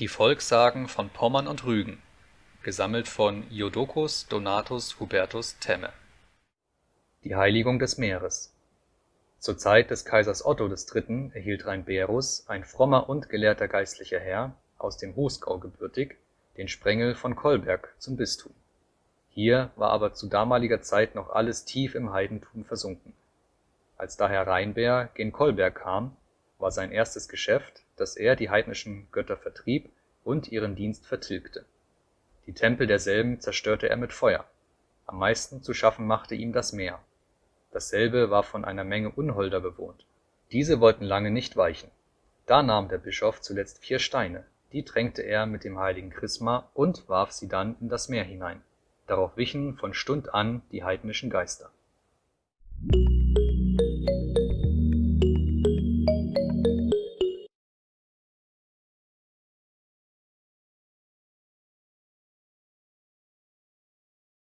Die Volkssagen von Pommern und Rügen. Gesammelt von Jodocus Donatus Hubertus Temme. Die Heiligung des Meeres. Zur Zeit des Kaisers Otto III. erhielt Reinberus, ein frommer und gelehrter geistlicher Herr, aus dem Hosgau gebürtig, den Sprengel von Kolberg zum Bistum. Hier war aber zu damaliger Zeit noch alles tief im Heidentum versunken. Als daher Reinber gen Kolberg kam, war sein erstes Geschäft, dass er die heidnischen Götter vertrieb und ihren Dienst vertilgte. Die Tempel derselben zerstörte er mit Feuer. Am meisten zu schaffen machte ihm das Meer. Dasselbe war von einer Menge Unholder bewohnt. Diese wollten lange nicht weichen. Da nahm der Bischof zuletzt vier Steine, die tränkte er mit dem heiligen Chrisma und warf sie dann in das Meer hinein. Darauf wichen von Stund an die heidnischen Geister